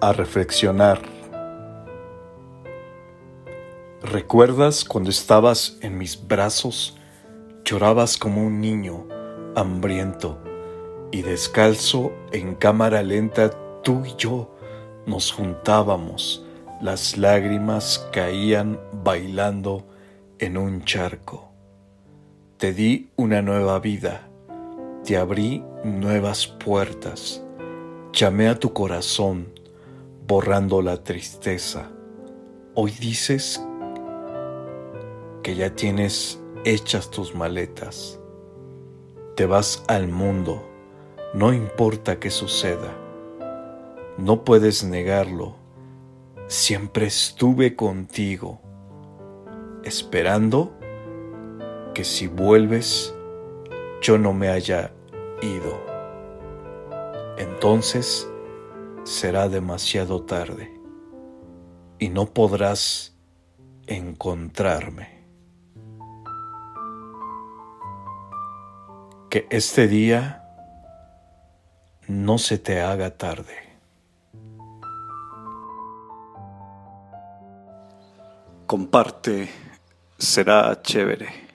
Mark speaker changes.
Speaker 1: a reflexionar. ¿Recuerdas cuando estabas en mis brazos, llorabas como un niño hambriento y descalzo en cámara lenta tú y yo nos juntábamos, las lágrimas caían bailando en un charco. Te di una nueva vida, te abrí nuevas puertas, llamé a tu corazón, borrando la tristeza. Hoy dices que ya tienes hechas tus maletas. Te vas al mundo, no importa qué suceda. No puedes negarlo. Siempre estuve contigo, esperando que si vuelves yo no me haya ido. Entonces, será demasiado tarde y no podrás encontrarme. Que este día no se te haga tarde. Comparte, será chévere.